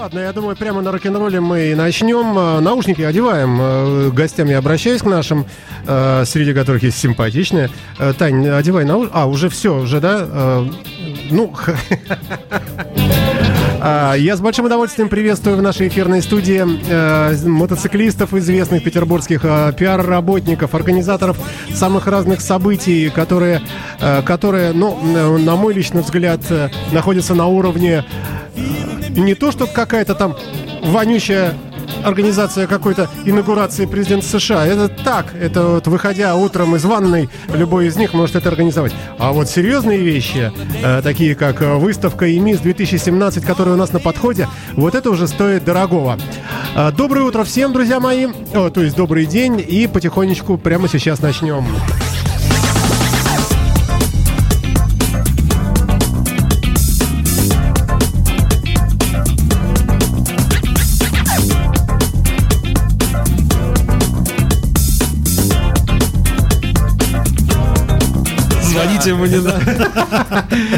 ладно, я думаю, прямо на рок-н-ролле мы и начнем. Э, наушники одеваем. Э, гостям я обращаюсь к нашим, э, среди которых есть симпатичные. Тань, одевай наушники. А, уже все, уже, да? Ну, а, я с большим удовольствием приветствую в нашей эфирной студии мотоциклистов, известных петербургских пиар-работников, организаторов самых разных событий, которые, которые, ну, на мой личный взгляд, находятся на уровне не то, что какая-то там вонючая организация какой-то инаугурации президента США. Это так, это вот выходя утром из ванной, любой из них может это организовать. А вот серьезные вещи, э, такие как выставка ЕМИС 2017, которая у нас на подходе, вот это уже стоит дорогого. Э, доброе утро всем, друзья мои, О, то есть добрый день, и потихонечку прямо сейчас начнем. Звоните мне.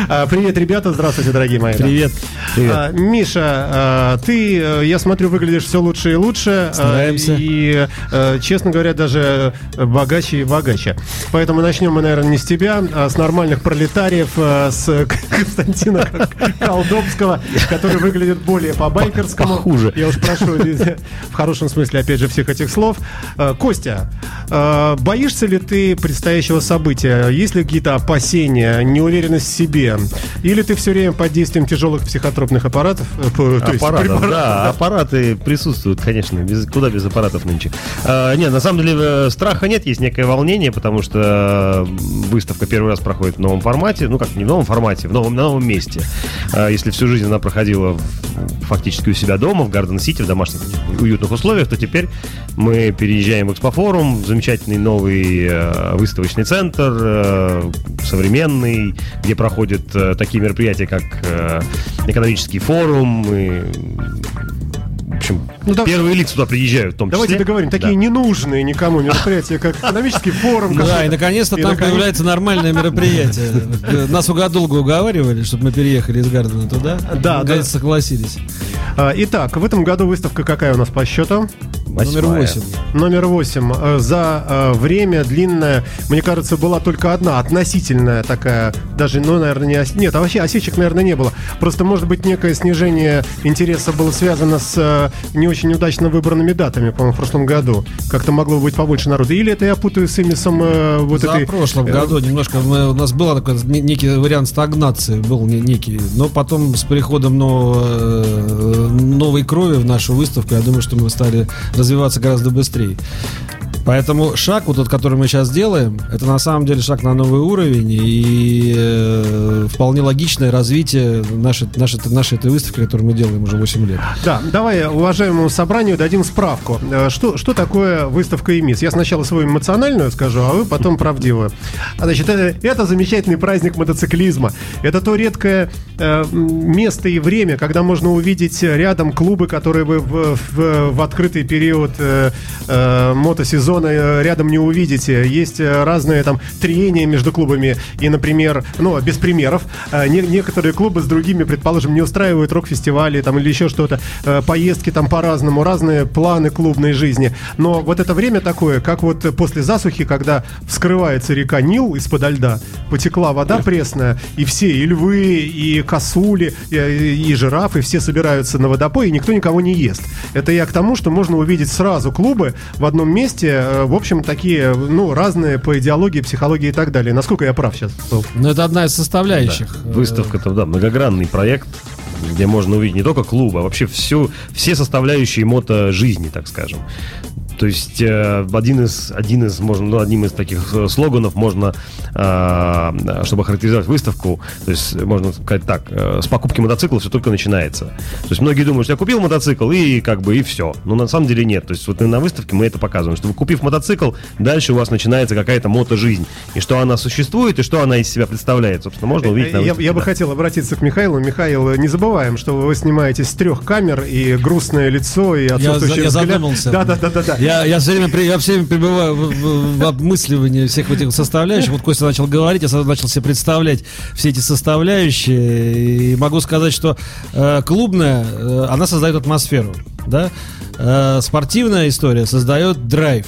А, привет, ребята. Здравствуйте, дорогие мои. Привет. Привет. Миша, а, ты, э, я смотрю, выглядишь все лучше и лучше. А, Стараемся. И, э, честно говоря, даже богаче и богаче. Поэтому начнем мы, наверное, не с тебя, а с нормальных пролетариев, с Константина Колдобского, который выглядит более по-байкерскому. Хуже. Я уж прошу, в хорошем смысле, опять же, всех этих слов. Костя, боишься ли ты предстоящего события? Есть ли какие-то опасения, неуверенность в себе? Или ты все время под действием тяжелых психотропных аппаратов? Э, то аппаратов, да, да, аппараты присутствуют, конечно, без, куда без аппаратов нынче. А, нет, на самом деле э, страха нет, есть некое волнение, потому что выставка первый раз проходит в новом формате, ну как не в новом формате, в новом, на новом месте. А, если всю жизнь она проходила фактически у себя дома, в Гарден-Сити, в домашних уютных условиях, то теперь мы переезжаем в Экспофорум, замечательный новый э, выставочный центр, современный, где проходят э, такие мероприятия, как э, экономический форум и в общем, ну, да, первые лица туда приезжают в том Давайте числе. договорим, такие да. ненужные никому мероприятия, как экономический форум. Да, и наконец-то там появляется нормальное мероприятие. Нас угодолго уговаривали, чтобы мы переехали из Гардена туда. Да, Наконец согласились. А, итак, в этом году выставка какая у нас по счету? Номер восемь. Номер восемь. Э, за э, время длинное, мне кажется, была только одна относительная такая, даже, ну, наверное, не ос... Нет, а вообще осечек, наверное, не было. Просто, может быть, некое снижение интереса было связано с э, не очень удачно выбранными датами, по-моему, в прошлом году. Как-то могло быть побольше народа. Или это я путаю с имисом вот За этой... в прошлом году немножко мы, у нас был такой некий вариант стагнации, был некий. Но потом с приходом нового, новой крови в нашу выставку, я думаю, что мы стали развиваться гораздо быстрее. Поэтому шаг, вот тот, который мы сейчас делаем, это на самом деле шаг на новый уровень и э, вполне логичное развитие нашей, нашей, нашей этой выставки, которую мы делаем уже 8 лет. Да, давай уважаемому собранию дадим справку. Э, что, что такое выставка ИМИС? Я сначала свою эмоциональную скажу, а вы потом правдивую. Значит, это, это замечательный праздник мотоциклизма. Это то редкое э, место и время, когда можно увидеть рядом клубы, которые вы в, в, в открытый период э, э, мотосезона зоны э, рядом не увидите. Есть э, разные там трения между клубами. И, например, ну, без примеров, э, не, некоторые клубы с другими, предположим, не устраивают рок-фестивали там или еще что-то. Поездки там по-разному, разные планы клубной жизни. Но вот это время такое, как вот после засухи, когда вскрывается река Нил из-под льда, потекла вода пресная, и все, и львы, и косули, и, и жирафы, все собираются на водопой, и никто никого не ест. Это я к тому, что можно увидеть сразу клубы в одном месте, Э, в общем, такие, ну, разные по идеологии, психологии и так далее. Насколько я прав сейчас? Ну, это одна из составляющих. Да. Выставка-то, да, многогранный проект где можно увидеть не только клуб, а вообще всю, все составляющие мото жизни, так скажем. То есть э, один из, один из, можно, ну, одним из таких э, слоганов можно, э, чтобы характеризовать выставку, то есть можно сказать так, э, с покупки мотоцикла все только начинается. То есть многие думают, что я купил мотоцикл и как бы и все. Но на самом деле нет. То есть вот на выставке мы это показываем, что вы купив мотоцикл, дальше у вас начинается какая-то мото-жизнь. И что она существует, и что она из себя представляет. Собственно, можно увидеть на выставке. Я, я бы хотел обратиться к Михаилу. Михаил, не забываем, что вы снимаетесь с трех камер, и грустное лицо, и отсутствующий я, взгляд. Я задумался. Да, да, да, да, да. Я Я, я все время, я все время пребываю в, в, в обмысливании всех этих составляющих. Вот Костя начал говорить, я сразу начал себе представлять все эти составляющие. И могу сказать, что э, клубная, э, она создает атмосферу. Да? Э, спортивная история создает драйв.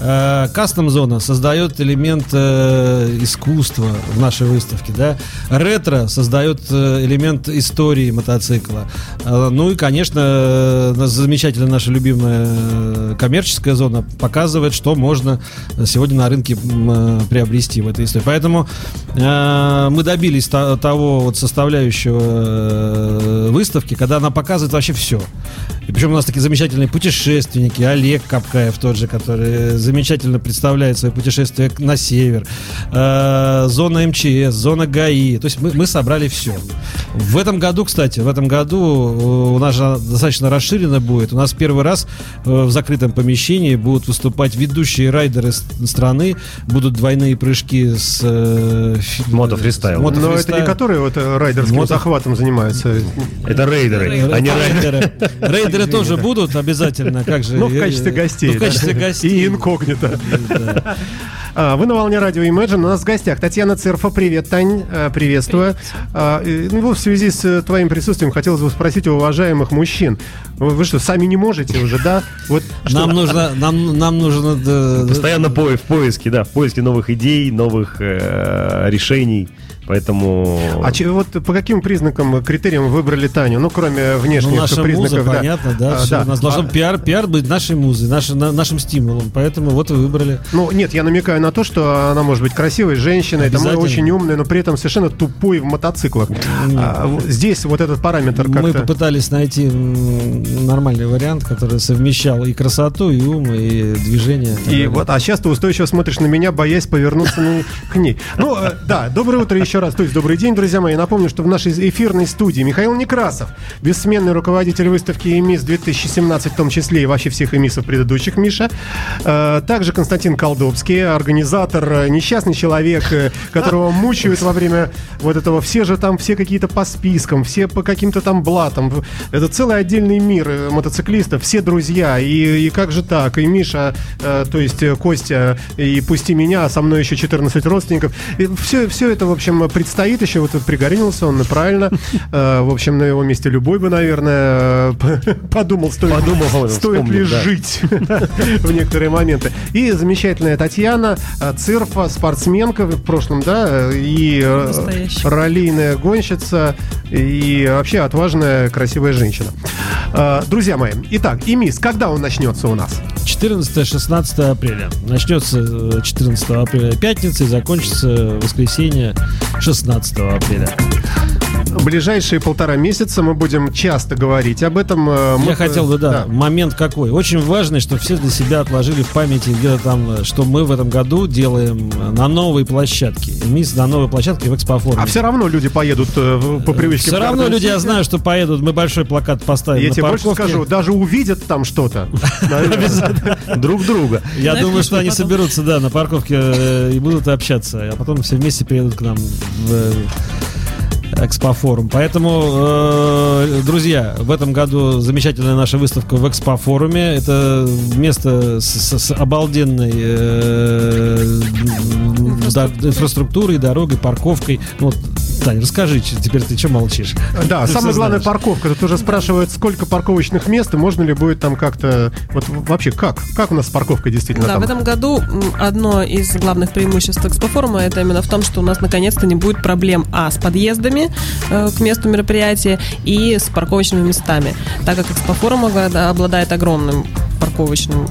Э, кастом-зона создает элемент э, искусства в нашей выставке, да. Ретро создает э, элемент истории мотоцикла. Э, ну и, конечно, э, замечательная наша любимая э, коммерческая зона показывает, что можно сегодня на рынке э, приобрести в этой истории. Поэтому э, мы добились то, того вот составляющего э, выставки, когда она показывает вообще все. И причем у нас такие замечательные путешественники, Олег Капкаев тот же, который замечательно представляет свои путешествия на север, э, зона МЧС, зона ГАИ. То есть мы, мы собрали все. В этом году, кстати, в этом году э, у нас же достаточно расширено будет. У нас первый раз э, в закрытом помещении будут выступать ведущие райдеры страны, будут двойные прыжки с... Э, Мото фристайл. Мото Но это не которые вот райдерским Мото... захватом занимаются. Это рейдеры, а не райдеры. Рейдеры тоже будут обязательно, как же. Ну, в качестве гостей. Ну, в качестве гостей. И инкогнито. А, вы на волне радио Imagine. У нас в гостях Татьяна Церфа. Привет, Тань. А, приветствую. А, ну, в связи с твоим присутствием хотелось бы спросить у уважаемых мужчин. Вы что, сами не можете уже, да? Вот нам нужно, нам, нам нужно... Постоянно в поиске, да, в поиске новых идей, новых э, решений. Поэтому... А че, вот по каким признакам, критериям выбрали Таню? Ну, кроме внешних ну, наша признаков. Муза, да. понятно, да. А, да. У нас должен а... пиар, пиар быть нашей музой, наш, на, нашим стимулом. Поэтому вот и выбрали. Ну, нет, я намекаю на то, что она может быть красивой женщиной, там очень умной, но при этом совершенно тупой в мотоциклах. А, здесь вот этот параметр как-то... Мы попытались найти нормальный вариант, который совмещал и красоту, и ум, и движение. И вот, а сейчас ты устойчиво смотришь на меня, боясь повернуться ну, к ней. Ну, э, да, доброе утро еще еще раз, то есть добрый день, друзья мои. Напомню, что в нашей эфирной студии Михаил Некрасов, бессменный руководитель выставки ЕМИС 2017, в том числе и вообще всех ЕМИСов предыдущих, Миша. Э, также Константин Колдобский, организатор, э, несчастный человек, э, которого мучают во время вот этого. Все же там, все какие-то по спискам, все по каким-то там блатам. Это целый отдельный мир мотоциклистов, все друзья. И, и как же так? И Миша, то есть Костя, и пусти меня, а со мной еще 14 родственников. И все, все это, в общем, предстоит еще, вот пригорюнился он, правильно. Э, в общем, на его месте любой бы, наверное, подумал, стоит, подумал, стоит ли да. жить в некоторые моменты. И замечательная Татьяна, э, цирфа, спортсменка в прошлом, да, и э, раллийная гонщица, и вообще отважная, красивая женщина. Друзья мои, итак, ИМИС, когда он начнется у нас? 14-16 апреля. Начнется 14 апреля пятница и закончится воскресенье 16 апреля ближайшие полтора месяца мы будем часто говорить об этом. Э, Я мы... хотел бы, да, да, момент какой. Очень важный, что все для себя отложили в памяти где-то там, что мы в этом году делаем на новой площадке. Мисс на новой площадке в экспофоруме. А все равно люди поедут э, по привычке. Все равно люди, я знаю, что поедут. Мы большой плакат поставим Я тебе больше скажу, даже увидят там что-то. Друг друга. Я думаю, что они соберутся, да, на парковке э, и будут общаться. А потом все вместе приедут к нам в Экспофорум. Поэтому, э, друзья, в этом году замечательная наша выставка в Экспофоруме. Это место с, с обалденной э, инфраструктурой, дорогой, парковкой. Вот, Таня, расскажи, теперь ты что молчишь? Да, ты самое главное парковка. Тут уже спрашивают, сколько парковочных мест, и можно ли будет там как-то... Вот вообще, как? Как у нас парковка действительно Да, там? в этом году одно из главных преимуществ Экспофорума это именно в том, что у нас наконец-то не будет проблем, а, с подъездами э, к месту мероприятия и с парковочными местами, так как Экспофорум обладает огромным парковочным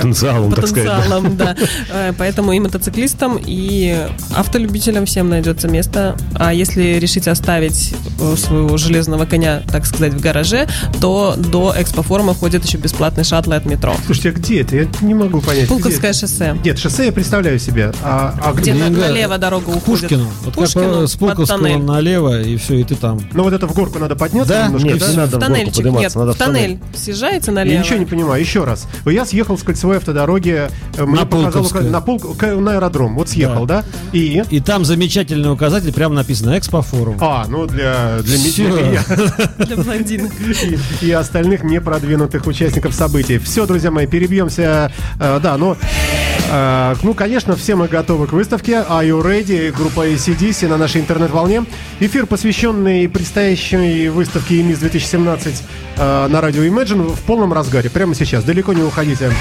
потенциалом, потенциалом, так сказать. да. Э, поэтому и мотоциклистам, и автолюбителям всем найдется место. А если решите оставить э, своего железного коня, так сказать, в гараже, то до экспофорума ходят еще бесплатные шаттлы от метро. Слушайте, а где это? Я не могу понять. Пулковское шоссе. Нет, шоссе я представляю себе. А, а где? Где налево дорога уходит. Пушкину. Вот Пушкину, с Пулковского налево, и все, и ты там. Ну вот это в горку надо подняться да? немножко, Нет, да? надо в тоннельчик, нет, надо в тоннель. Съезжаете налево. Я ничего не понимаю. Еще раз. Я съехал с кольцевой той автодороге э, мне На показал на, к- на аэродром. Вот съехал, да? И... И там замечательный указатель, прямо написано «Экспофорум». А, ну для, для меня Для блондинок. и, остальных непродвинутых участников событий. Все, друзья мои, перебьемся. Э, да, ну, э, ну, конечно, все мы готовы к выставке. Are you ready? Группа ACDC на нашей интернет-волне. Эфир, посвященный предстоящей выставке ЕМИС 2017 э, на радио Imagine в полном разгаре. Прямо сейчас. Далеко не уходите.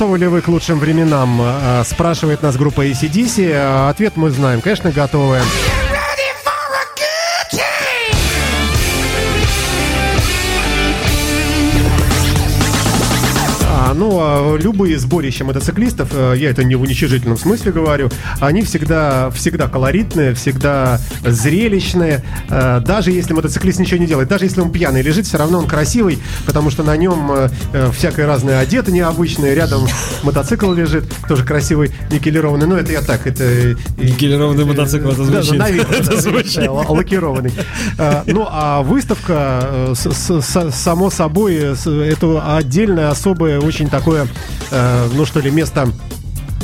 Готовы ли вы к лучшим временам? Э, Спрашивает нас группа ACDC. Э, Ответ мы знаем. Конечно, готовы. Ну, а любые сборища мотоциклистов, э, я это не в уничижительном смысле говорю, они всегда, всегда колоритные, всегда зрелищные. Э, Даже если мотоциклист ничего не делает, даже если он пьяный лежит, все равно он красивый, потому что на нем э, всякое разное одето необычное. Рядом мотоцикл лежит, тоже красивый, никелированный. Ну, это я так, это... Никелированный мотоцикл, это да, звучит. вид, Это да, звучит. да, лакированный. Ну, а выставка, само собой, это отдельное, особое, очень такое, э, ну что ли, место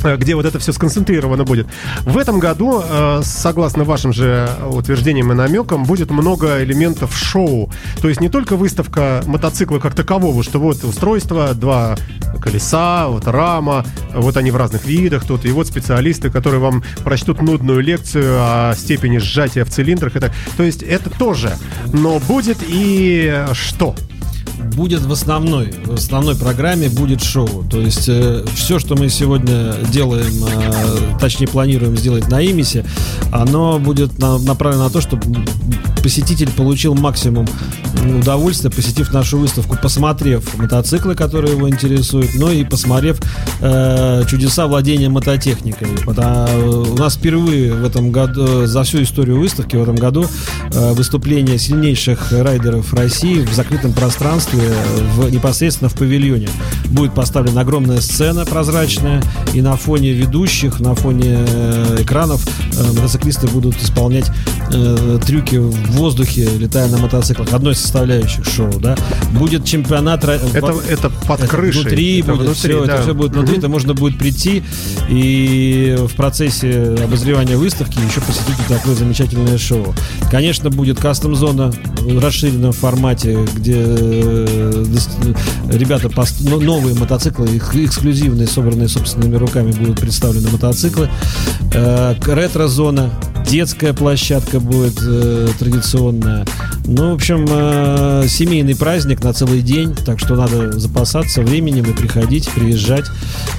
э, где вот это все сконцентрировано будет. В этом году, э, согласно вашим же утверждениям и намекам, будет много элементов шоу. То есть не только выставка мотоцикла как такового, что вот устройство, два колеса, вот рама, вот они в разных видах тут, и вот специалисты, которые вам прочтут нудную лекцию о степени сжатия в цилиндрах. Это, то есть это тоже. Но будет и что? Будет в основной, в основной программе будет шоу. То есть все, что мы сегодня делаем, э, точнее планируем сделать на Имисе, оно будет на- направлено на то, чтобы посетитель получил максимум удовольствие, посетив нашу выставку, посмотрев мотоциклы, которые его интересуют, но и посмотрев э, чудеса владения мототехникой. Потому- у нас впервые в этом году, за всю историю выставки в этом году э, выступление сильнейших райдеров России в закрытом пространстве, э, в, непосредственно в павильоне. Будет поставлена огромная сцена прозрачная, и на фоне ведущих, на фоне э, экранов э, мотоциклисты будут исполнять э, трюки в воздухе, летая на мотоциклах. Одной из составляющих шоу, да. Будет чемпионат... Это, во- это под это крышей. Внутри Это будет внутри, все, да. это все будет внутри, Мгм. это можно будет прийти и в процессе обозревания выставки еще посетить такое замечательное шоу. Конечно, будет кастом-зона в расширенном формате, где ребята новые мотоциклы, их эксклюзивные, собранные собственными руками, будут представлены мотоциклы. Э, Ретро-зона, детская площадка будет э, традиционная. Ну, в общем, э, семейный праздник на целый день, так что надо запасаться временем и приходить, приезжать.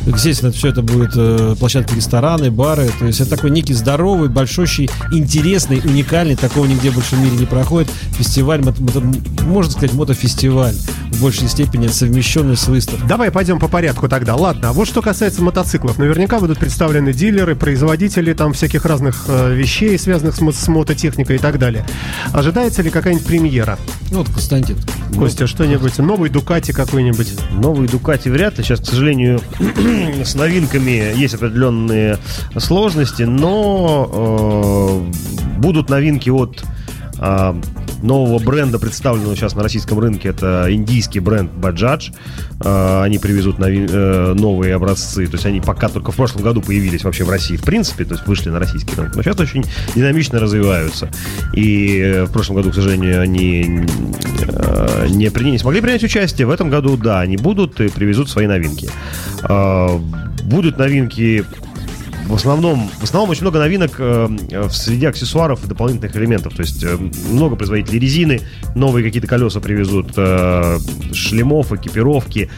Естественно, все это будет э, площадки, рестораны, бары. То есть это такой некий здоровый, большущий, интересный, уникальный, такого нигде больше в мире не проходит. Фестиваль, мото- мото- можно сказать, мотофестиваль в большей степени совмещенный с выставкой. Давай пойдем по порядку тогда. Ладно, а вот что касается мотоциклов. Наверняка будут представлены дилеры, производители там всяких разных э, вещей, связанных с, мо- с мототехникой и так далее. Ожидается ли какая-нибудь премьера? Ну, Вот, Константин. Костя, что-нибудь? Новый Дукати какой-нибудь? Новые Дукати вряд ли. Сейчас, к сожалению, с новинками есть определенные сложности, но э, будут новинки от э, нового бренда, представленного сейчас на российском рынке. Это индийский бренд Bajaj. Э, они привезут э, новые образцы. То есть они пока только в прошлом году появились вообще в России, в принципе, то есть вышли на российский рынок. Но сейчас очень динамично развиваются. И э, в прошлом году, к сожалению, они не, при- не смогли принять участие. В этом году, да, они будут и привезут свои новинки. Будут новинки в основном, в основном очень много новинок э, в среде аксессуаров и дополнительных элементов. То есть э, много производителей резины, новые какие-то колеса привезут, э, шлемов, экипировки,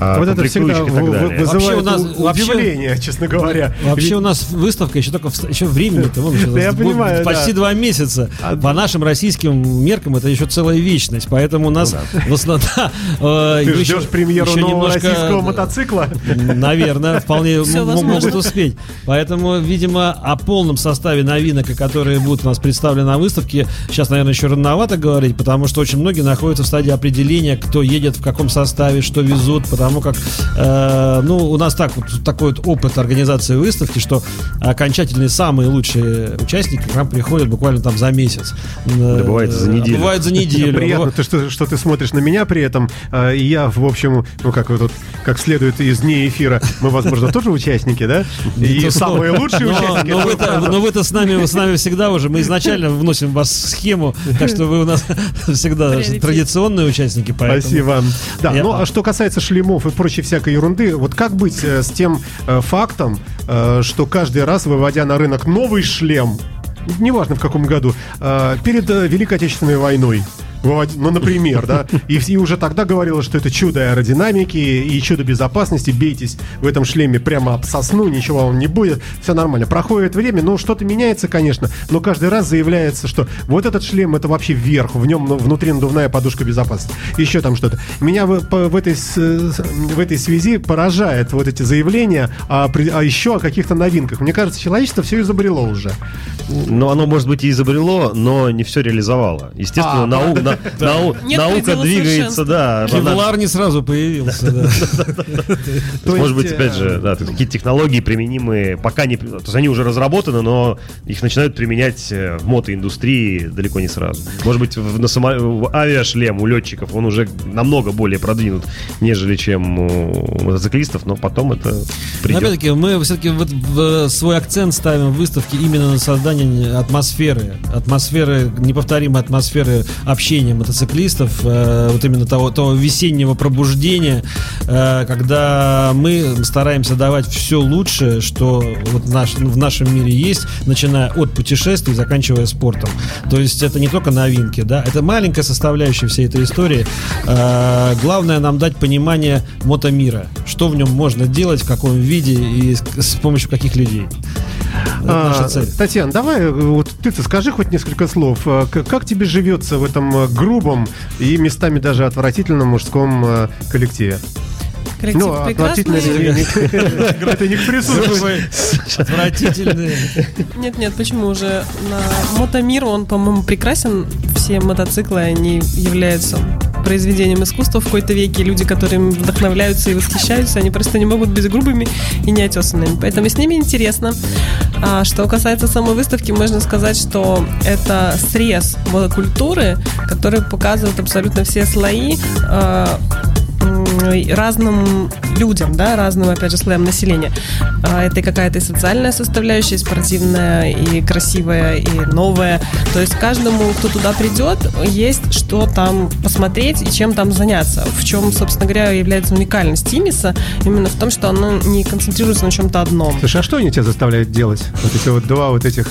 э, вот это всегда и так далее. вызывает Вообще у нас- у- вообще- удивление, честно говоря. Вообще Ведь- у нас выставка еще только в- еще времени-то вон, сейчас Да я будет понимаю, почти да. два месяца. А- По нашим российским меркам это еще целая вечность, поэтому у нас в основном да, э, Ты еще- ждешь премьеру еще нового немножко, российского э, мотоцикла? Наверное, вполне могут успеть. Поэтому, видимо, о полном составе новинок, которые будут у нас представлены на выставке, сейчас, наверное, еще рановато говорить, потому что очень многие находятся в стадии определения, кто едет, в каком составе, что везут, потому как, э, ну, у нас так вот такой вот опыт организации выставки, что окончательные самые лучшие участники к нам приходят буквально там за месяц. Да бывает за Э, неделю. Бывает за неделю. Приятно, то, что, что ты смотришь на меня при этом. э, И я, в общем, ну как тут, как следует из дней эфира, мы, возможно, тоже участники, да? И Ну, самые лучшие но, участники. но вы-то, но вы-то с нами, с нами всегда уже, мы изначально вносим в вас схему, так что вы у нас всегда Приоритет. традиционные участники. Поэтому... Спасибо. Да, Я- ну а что касается шлемов и прочей всякой ерунды, вот как быть э, с тем э, фактом, э, что каждый раз, выводя на рынок новый шлем, неважно в каком году, перед Великой Отечественной войной, ну, например, да, и, и уже тогда говорилось, что это чудо аэродинамики и чудо безопасности, бейтесь в этом шлеме прямо об сосну, ничего вам не будет, все нормально. Проходит время, ну, что-то меняется, конечно, но каждый раз заявляется, что вот этот шлем это вообще вверх, в нем ну, внутри надувная подушка безопасности, еще там что-то. Меня в, в, этой, в этой связи поражает вот эти заявления о, о еще о каких-то новинках. Мне кажется, человечество все изобрело уже. Но оно, может быть, и изобрело, но не все реализовало. Естественно, А, нау- на- нау- Нет наука совершенства, да. Кевлар не сразу появился. может быть, опять э, же, есть какие-то технологии применимые пока не... То есть они уже разработаны, но их начинают применять э, в мотоиндустрии далеко не сразу. Может быть, в, авиашлем у летчиков он уже намного более продвинут, нежели чем у мотоциклистов, но потом это придет. Опять-таки, мы все-таки свой акцент ставим в выставке именно на создание атмосферы, атмосферы, неповторимой атмосферы общения мотоциклистов, э, вот именно того, того весеннего пробуждения, э, когда мы стараемся давать все лучшее, что вот наш, в нашем мире есть, начиная от путешествий, заканчивая спортом. То есть это не только новинки, да, это маленькая составляющая всей этой истории. Э, главное нам дать понимание мотомира, что в нем можно делать, в каком виде и с помощью каких людей. А. Татьяна, давай, э, вот ты-то скажи хоть несколько слов. А, к- Как тебе живется в этом э, грубом и местами даже отвратительном мужском э, коллективе? Коллектив Ну, прекрасный. это не- к. Отвратительные. Нет, нет, почему уже на Мотомир он, по-моему, прекрасен. Все мотоциклы, они являются произведением искусства в какой-то веке. Люди, которые им вдохновляются и восхищаются, они просто не могут быть грубыми и неотесанными. Поэтому с ними интересно. А что касается самой выставки, можно сказать, что это срез мотокультуры, который показывает абсолютно все слои а, м, разным людям, да, разным, опять же, слоям населения. А, Это и какая-то и социальная составляющая, и спортивная, и красивая, и новая. То есть каждому, кто туда придет, есть что там посмотреть и чем там заняться. В чем, собственно говоря, является уникальность Тимиса, именно в том, что оно не концентрируется на чем-то одном. Слушай, а что они тебя заставляют делать? Вот эти вот два вот этих...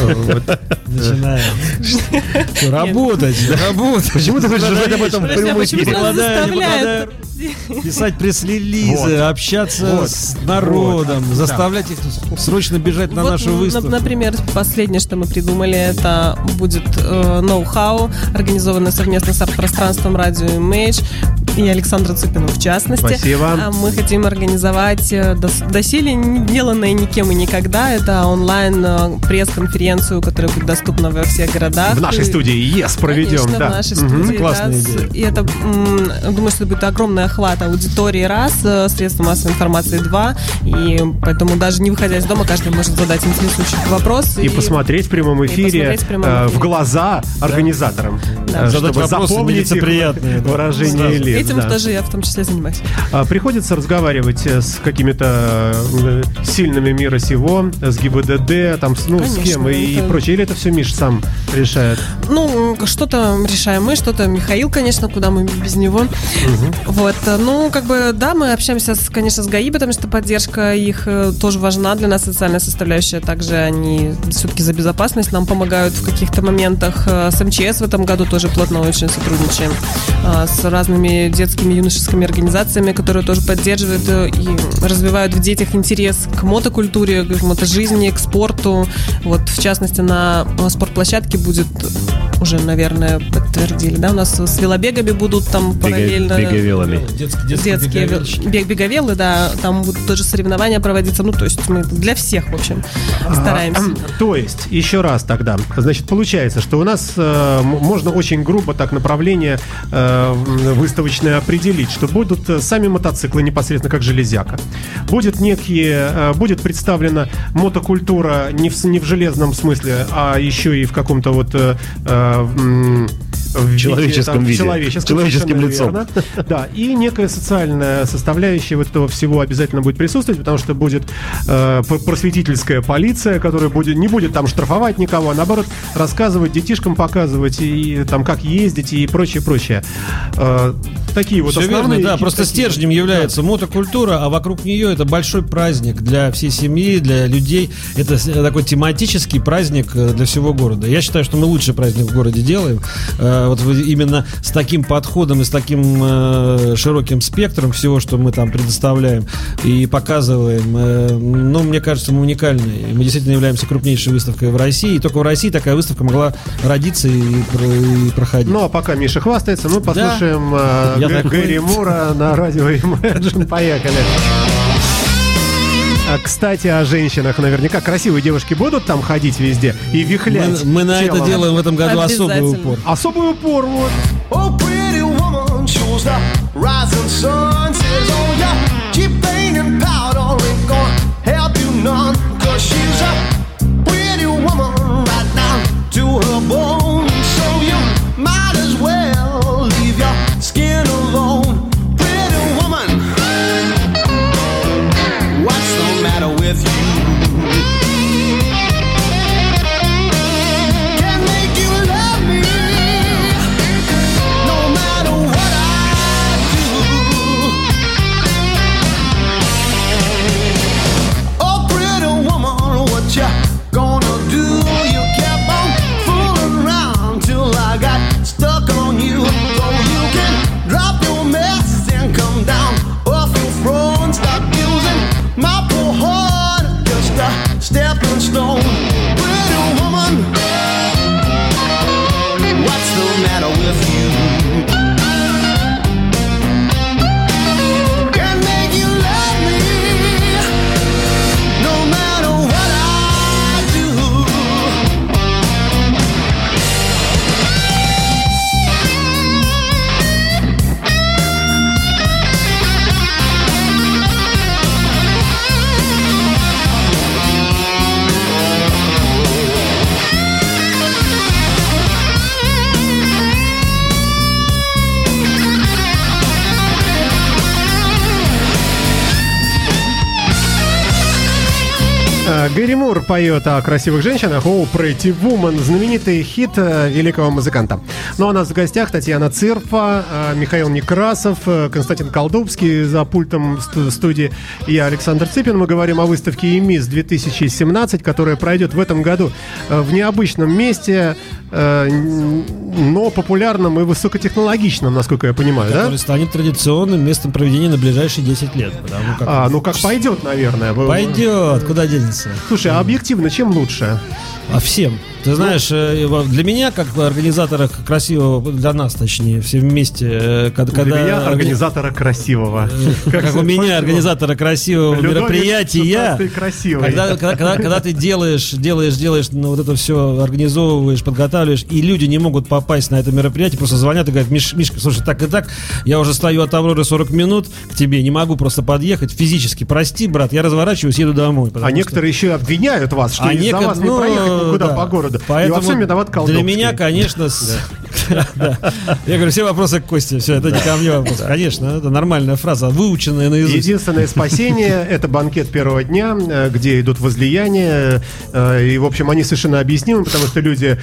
э, вот. Начинаем. Работать, работать. Почему ты хочешь об этом а прямом почему эфире? нас заставляют? Писать пресс-релизы, Вот. общаться Вот. с народом, Вот. заставлять их срочно бежать на Вот, нашу м, выставку. нап- Например, последнее, что мы придумали, это будет э, ноу-хау, организованное совместно с арт-пространством радио Image и Александра Цыпину в частности. Спасибо. А Мы хотим организовать э, дос- доселе не деланное никем и никогда. Это онлайн э, пресс-конференцию, которая будет доступна во всех городах. В нашей И- студии ЕС проведем, Конечно, да. в нашей студии. Классная да, идея. И это, думаю, что это будет огромный охват аудитории раз, э, средства массовой информации два. И поэтому даже не выходя из дома, каждый может задать интересующий вопрос. И посмотреть в прямом и эфире, в прямом э, в эфире. глаза организаторам, Да. э, Задать чтобы вопросы запомнить их нелицеприятные, да. лиц. Этим да. тоже я в том числе занимаюсь. А, Приходится разговаривать с какими-то сильными мира сего, с ГИБДД, там, с- ну, с Конечно, кем и это- прочее. Или это все Миш сам решает? Ну, что-то решаем мы, что-то Михаил, конечно, куда мы без него. Вот, э, ну, как бы, да, мы общаемся, с, конечно, с ГАИ, потому что поддержка их э, тоже важна для нас, социальная составляющая. Также они все-таки за безопасность нам помогают в каких-то моментах. Э, С МЧС в этом году тоже плотно очень сотрудничаем. С разными детскими юношескими организациями, которые тоже поддерживают э, и развивают в детях интерес к мотокультуре, к мотожизни, к спорту. Вот, в частности, на э, спортплощадке будет уже, наверное, подтвердили, да, у нас с велобегами будут там параллельно. Беговелами. Детские, Детские вел- бег беговелы, да, там будут тоже соревнования проводиться. Ну, то есть мы для всех, в общем, стараемся. А, То есть, еще раз тогда, значит, получается, что у нас э, можно очень грубо так направление э, выставочное определить, что будут э, сами мотоциклы непосредственно как железяка. Будет некие, э, будет представлена мотокультура не в, не в железном смысле, а еще и в каком-то вот э, э, в виде, человеческом там, в виде. человеческом, Человеческим лицом. верно. Да, и некая социальная составляющая вот этого всего обязательно будет присутствовать, потому что будет э, просветительская полиция, которая будет, не будет там штрафовать никого, а наоборот рассказывать детишкам, показывать и там как ездить и прочее, прочее. Э, такие вот Все верно, основные. да, какие-то просто такие- стержнем является мотокультура, а вокруг нее это большой праздник для всей семьи, для людей. Это с- такой тематический праздник э, для всего города. Я считаю, что мы лучший праздник в городе делаем. Э, Вот именно с таким подходом и с таким э, широким спектром всего, что мы там предоставляем и показываем. Э, Ну, мне кажется, мы уникальны. Мы действительно являемся крупнейшей выставкой в России. И только в России такая выставка могла родиться и, и проходить. Ну, а пока Миша хвастается, мы послушаем э, Г- такой. Гэри Мура на радио Imagine. Поехали. А, кстати, о женщинах. Наверняка красивые девушки будут там ходить везде и вихлять. Мы, мы на это телом. делаем в этом году особый упор. Особый упор, вот. Oh, pretty woman, shows the rising sun. Says, oh, yeah, cheap paint and powder ain't gonna help you none. Cause she's a Гэри Мур поет о красивых женщинах. О, Pretty Woman. Знаменитый хит э, великого музыканта. Ну, а у нас в гостях Татьяна Цирфа, э, Михаил Некрасов, э, Константин Колдубский за пультом сту- студии. И Александр Цыпин. Мы говорим о выставке ЕМИС 2017, которая пройдет в этом году в необычном месте, но популярном и высокотехнологичном, насколько я понимаю, да? Который станет традиционным местом проведения на ближайшие 10 лет. Потому как А, ну как пойдет, наверное. Пойдет, куда денется. Слушай, а объективно чем лучше? А всем. Ты знаешь, э, для меня, как организатора красивого, для нас, точнее, все вместе, э, когда... Для меня организатора красивого. Как у меня, организатора красивого мероприятия. Когда, когда, когда ты делаешь, делаешь, делаешь, ну, вот это все организовываешь, подготавливаешь, и люди не могут попасть на это мероприятие, просто звонят и говорят, Миш, Мишка, слушай, так и так, я уже стою от Авроры 40 минут к тебе, не могу просто подъехать физически, прости, брат, я разворачиваюсь, еду домой. А что- некоторые еще обвиняют вас, что а из-за неко- вас не ну, проехать никуда да. по городу. Поэтому и во всем виноват Колдовский. Для меня, конечно. Я говорю, все вопросы к Косте. Все, это не ко мне вопрос. Конечно, это нормальная фраза, выученная наизусть. Единственное спасение – это банкет первого дня, э, где идут возлияния. э, И, в общем, они совершенно объяснимы, потому что люди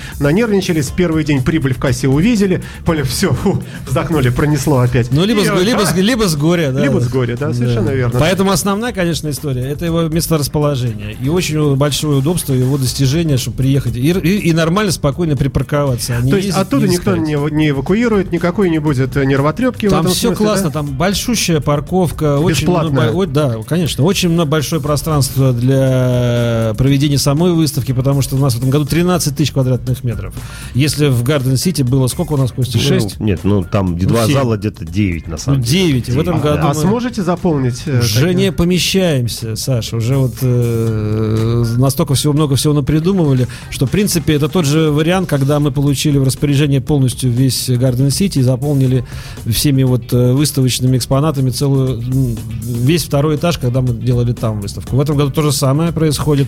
нанервничались, в первый день прибыль в кассе увидели, поняли, все, фу, вздохнули, пронесло опять. Ну, либо, И, с, го- либо, с, а, либо с горя, да. Либо с горя, да, совершенно верно. Поэтому основная, конечно, история это его месторасположение. И очень большое удобство его достижения, чтобы приехать и, и- и нормально, спокойно припарковаться. а не То есть ездить, оттуда не никто не, не эвакуирует, никакой не будет э, нервотрепки Там все смысле, классно, да? там большущая парковка, очень Бесплатная. много, о- да, конечно, очень много большое пространство для проведения самой выставки, потому что у нас в этом году 13 тысяч квадратных метров. Если в Гарден Сити было сколько у нас, Костя, 6? Ну, нет, ну там два семь. зала где-то 9 на Ну, самом деле. 9. В этом Девять, году А мы- сможете заполнить? э, Уже такие? не помещаемся, Саша. Уже вот э, настолько всего много всего напридумывали, что в принципе это тот же вариант, когда мы получили в распоряжение полностью весь Гарден Сити и заполнили всеми вот э, выставочными экспонатами целую весь второй этаж, когда мы делали там выставку. В этом году то же самое происходит.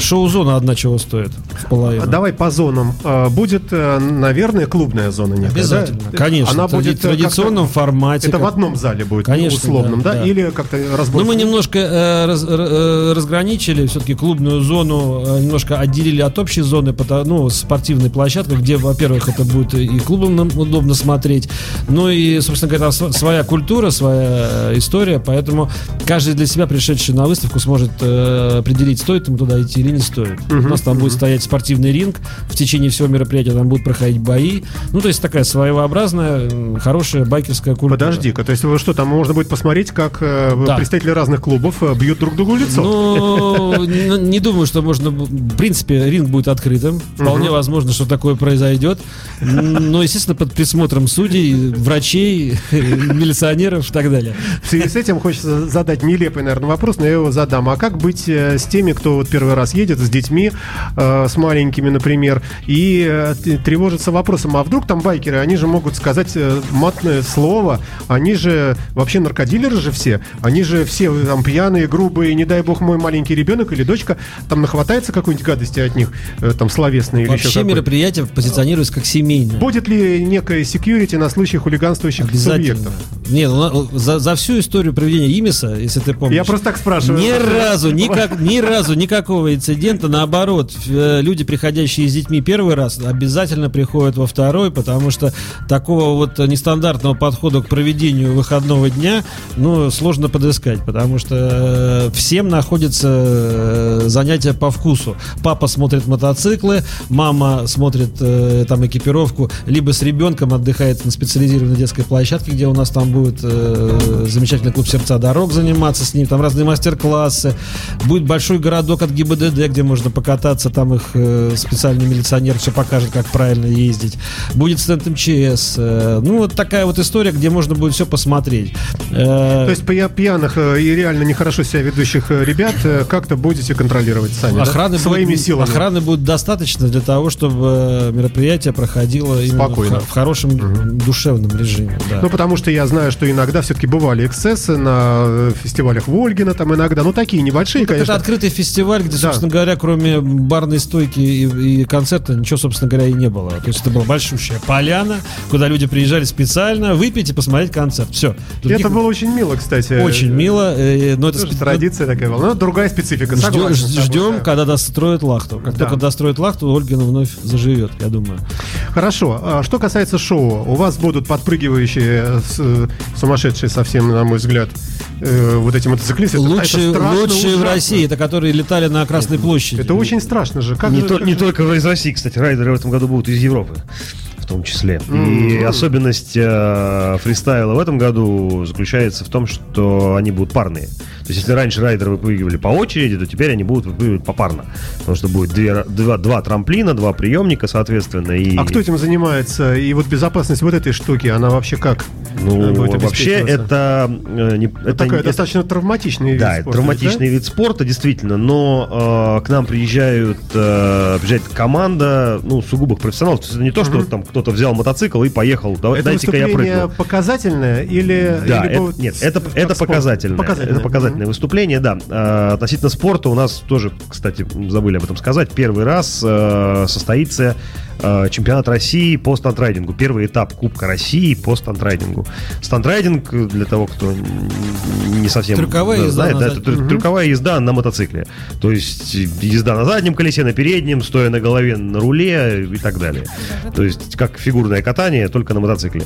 Шоу-зона одна чего стоит в половину. Давай по зонам. А, Будет, э, наверное, клубная зона некая, Обязательно, да? конечно. Она будет в традиционном как-то- формате. Это как- в одном зале будет, Конечно, условном, да? да, да. Или как-то разбор? Ну, мы немножко э, раз- э, разграничили все-таки клубную зону, э, немножко отделили от общей зоны, потому, ну, спортивной площадкой, где, во-первых, это будет и клубам нам удобно смотреть, ну и, собственно говоря, своя культура, своя э, история, поэтому каждый для себя, пришедший на выставку, сможет э, определить, стоит ему туда идти или не стоит. У нас там будет стоять спортивный ринг, в течение всего мероприятия там будут проходить бои, ну, то есть такая своеобразная, хорошая байкерская культура. Подожди-ка, то есть вы что, там можно будет посмотреть, как э, Да. представители разных клубов э, бьют друг другу лицо? Ну, не, не думаю, что можно... В принципе, ринг будет открытым. Вполне возможно, что такое произойдет. Но, естественно, под присмотром судей, врачей, милиционеров и так далее. В связи с этим хочется задать нелепый, наверное, вопрос, но я его задам. А как быть э, с теми, кто вот первый раз едет, с детьми, э, с маленькими, например, и э, тревожится вопросом, а вдруг там байкеры, они же могут сказать э, матное слово, они же вообще наркодилеры же все, они же все э, там пьяные, грубые, не дай бог мой маленький ребенок или дочка, там нахватается какой-нибудь гадости от них, э, там словесной или еще Вообще какой. мероприятие позиционируется как семейное. Будет ли некое секьюрити на случай хулиганствующих субъектов? Нет, ну, за, за всю историю проведения Имиса, если ты помнишь. Я просто так спрашиваю. Ни разу, никак, ни разу никакого инцидента. Наоборот, э, люди, приходящие с детьми первый раз, обязательно приходят во второй, потому что такого вот нестандартного подхода к проведению выходного дня, ну, сложно подыскать, потому что э, всем находится э, занятие по вкусу. Папа смотрит мотоциклы, мама смотрит там экипировку, либо с ребенком отдыхает на специализированной детской площадке, где у нас там будет замечательный клуб сердца дорог заниматься с ним, там разные мастер-классы. Будет большой городок от ГИБДД, где можно покататься, там их э, специальный милиционер все покажет, как правильно ездить. Будет стенд МЧС. э, ну, вот такая вот история, где можно будет все посмотреть. Э, То есть пья- пьяных э, и реально нехорошо себя ведущих э, ребят э, как-то будете контролировать сами, да? охраны своими будет, силами. Охраны будет достаточно для того, чтобы мероприятие проходило в, Спокойно. х- в хорошем душевном режиме. да. Ну, потому что я знаю, что иногда все-таки бывали эксцессы на фестивалях Вольгина, там иногда, ну, такие небольшие, Это конечно. открытый фестиваль, где, Да. Собственно говоря, кроме барной стойки и, и концерта, ничего, собственно говоря, и не было. То есть это была большущая поляна, куда люди приезжали специально выпить и посмотреть концерт. Все. И Это было очень мило, кстати. очень мило, э, но это Тоже спе- традиция такая была. Ну, другая специфика. Ждем, ждем, да. когда достроят лахту. Как Да. только достроят лахту, Ольгина вновь заживет, я думаю. Хорошо. А Что касается шоу, у вас будут подпрыгивающие, э, э, сумасшедшие совсем, на мой взгляд, э, вот эти мотоциклисты. Это- это Лучшие, страшно лучшие в. России, это которые летали на Красной площади. Это очень страшно же. Как Не, же- то- как не же- только из России, кстати, райдеры в этом году будут из Европы. Том числе. И Мгм. особенность э, фристайла в этом году заключается в том, что они будут парные. То есть, если раньше райдеры выпрыгивали по очереди, то теперь они будут выпрыгивать попарно. Потому что будет две- два, два трамплина, два приемника, соответственно. И, А кто этим занимается? И вот безопасность вот этой штуки, она вообще как? э, Ну, будет вообще, это, э, не, Это это такая не- достаточно травматичный вид Да, это спорта, травматичный да? вид спорта, действительно, но э, к нам приезжают, э, приезжает команда, ну, сугубых профессионалов. То есть это не то, что там кто-то взял мотоцикл и поехал, дайте-ка я прыгну. показательное или... Да, или это- нет, это, как это спорт? показательное. Показательное. Это показательное выступление, да. Э, относительно спорта у нас тоже, кстати, забыли об этом сказать, первый раз э, состоится чемпионат России по стандрайдингу. Первый этап Кубка России по стандрайдингу. Стандрайдинг, э, для того, кто не совсем Трюковая да, езда знает, да, это трю- трюковая езда на мотоцикле. То есть езда на заднем колесе, на переднем, стоя на голове на руле и так далее. То есть как фигурное катание, только на мотоцикле.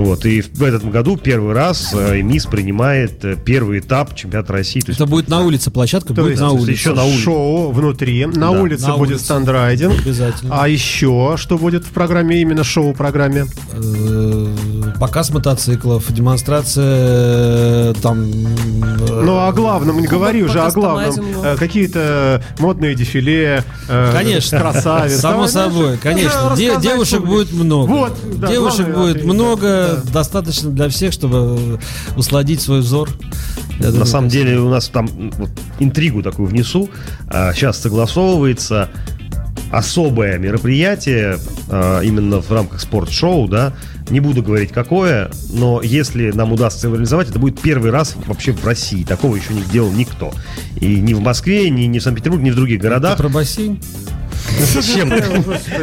Вот. И в этом году первый раз э, МИС принимает э, первый этап чемпионата России. То есть Это будет на улице, площадка То будет есть на улице. еще на улице. Шоу внутри, на Да, улице на будет улице. стандрайдинг. Обязательно. А еще что будет в программе, именно шоу-программе? Э, Показ мотоциклов, демонстрация там... Ну, о главном не говори уже, о главном. Э, Какие-то модные дефиле. Конечно, Красавец. Само собой, конечно. Девушек будет много. Девушек будет много, достаточно для всех, чтобы э, усладить свой взор. Я На думаю, самом деле у нас там вот, интригу такую внесу. А, Сейчас согласовывается особое мероприятие а, именно в рамках спортшоу, да. Не буду говорить какое, но если нам удастся его реализовать, это будет первый раз вообще в России. Такого еще не делал никто. И ни в Москве, ни, ни в Санкт-Петербурге, ни в других городах. про бассейн? Зачем?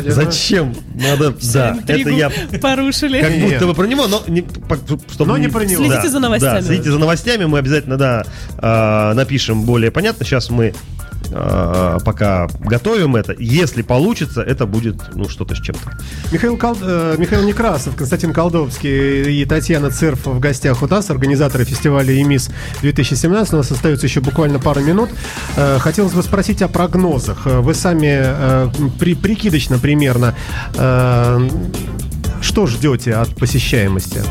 Зачем? Надо, да, это я порушили. как будто бы про него, но не, по- чтобы Но не про него. Следите за новостями. Следите за новостями. Мы обязательно, да, а, напишем более понятно. Сейчас мы а, пока готовим это. Если получится, это будет, ну, что-то с чем-то. Михаил, Кал- э, Михаил Некрасов, Константин Колдовский и Татьяна Церф в гостях у нас, организаторы фестиваля ЕМИС 2017. У нас остается еще буквально пару минут. Э, Хотелось бы спросить о прогнозах. Э, Вы сами э, при, прикидочно примерно э, что ждете от посещаемости?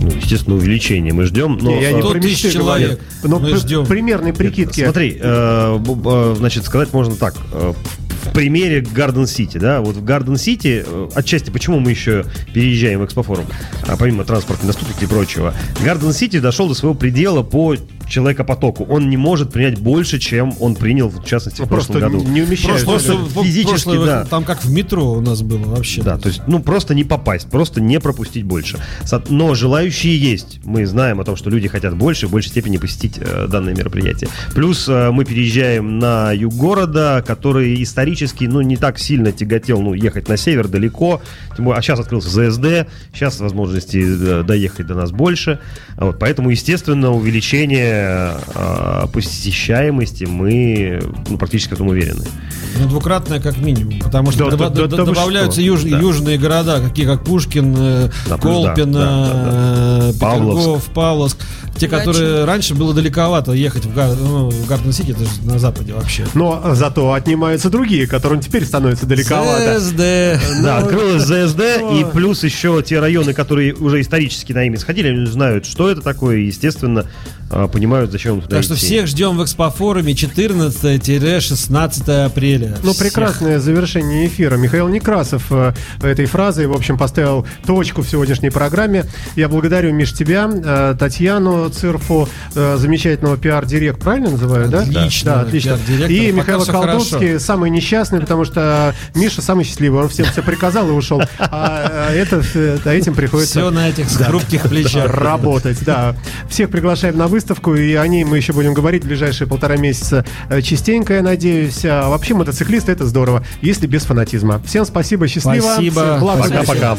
Ну, естественно, увеличение мы ждем. Но, Не, я не э, про мечты человек. Но Мы ждем. примерные прикидки. Смотри, э, б- значит, сказать можно так. В примере Гарден Сити, да, вот в Гарден Сити, э, отчасти, почему мы еще переезжаем в экспофорум, а помимо транспортной доступности и прочего, Гарден Сити дошел до своего предела по человекопотоку. Он не может принять больше, чем он принял, в частности, Ну, в прошлом просто году. не умещается. Просто Прошлое- физически, прошлое, да. Там как в метро у нас было вообще. Да, то есть, ну, просто не попасть, просто не пропустить больше. Но желающие есть. Мы знаем о том, что люди хотят больше, в большей степени посетить э, данное мероприятие. Плюс э, мы переезжаем на юг города, который исторически, ну, не так сильно тяготел, ну, ехать на север далеко. Тем более, а сейчас открылся ЗСД, сейчас возможности э, доехать до нас больше. Вот, поэтому, естественно, увеличение э, посещаемости мы ну, практически в этом уверены. Ну, двукратное как минимум, потому что Да, доба- да, да, да добавляются что? юж- Да. южные города, какие как Пушкин, э, Да, плюс да, Колпино, да, да, э, Павловск. Павловск. Те, которые раньше было далековато ехать в, Гар- ну, в Гарден-Сити, это же на западе вообще. Но зато отнимаются другие, которым теперь становится далековато. ЗСД. Да, открылась ЗСД, и Ой. плюс еще те районы, которые уже исторически на ими сходили, они знают, что это такое, и, естественно, а, понимают, зачем туда Так что идти. всех ждем в экспофоруме 14-16 апреля. Ну, Всех. прекрасное завершение эфира. Михаил Некрасов э, этой фразой, в общем, поставил точку в сегодняшней программе. Я благодарю, Миш, тебя, э, Татьяну Цирфу, э, замечательного пиар-директ, правильно называю, да? Отлично, Да, отлично. И Михаил Колдовский, хорошо. самый несчастный, потому что Миша самый счастливый, он всем все приказал и ушел. А э, это, э, этим приходится... Все на этих хрупких плечах. Работать, да. Всех приглашаем на выставку, и о ней мы еще будем говорить в ближайшие полтора месяца частенько, я надеюсь. А вообще мотоциклисты это здорово, если без фанатизма. Всем спасибо, счастливо. Спасибо. Пока-пока.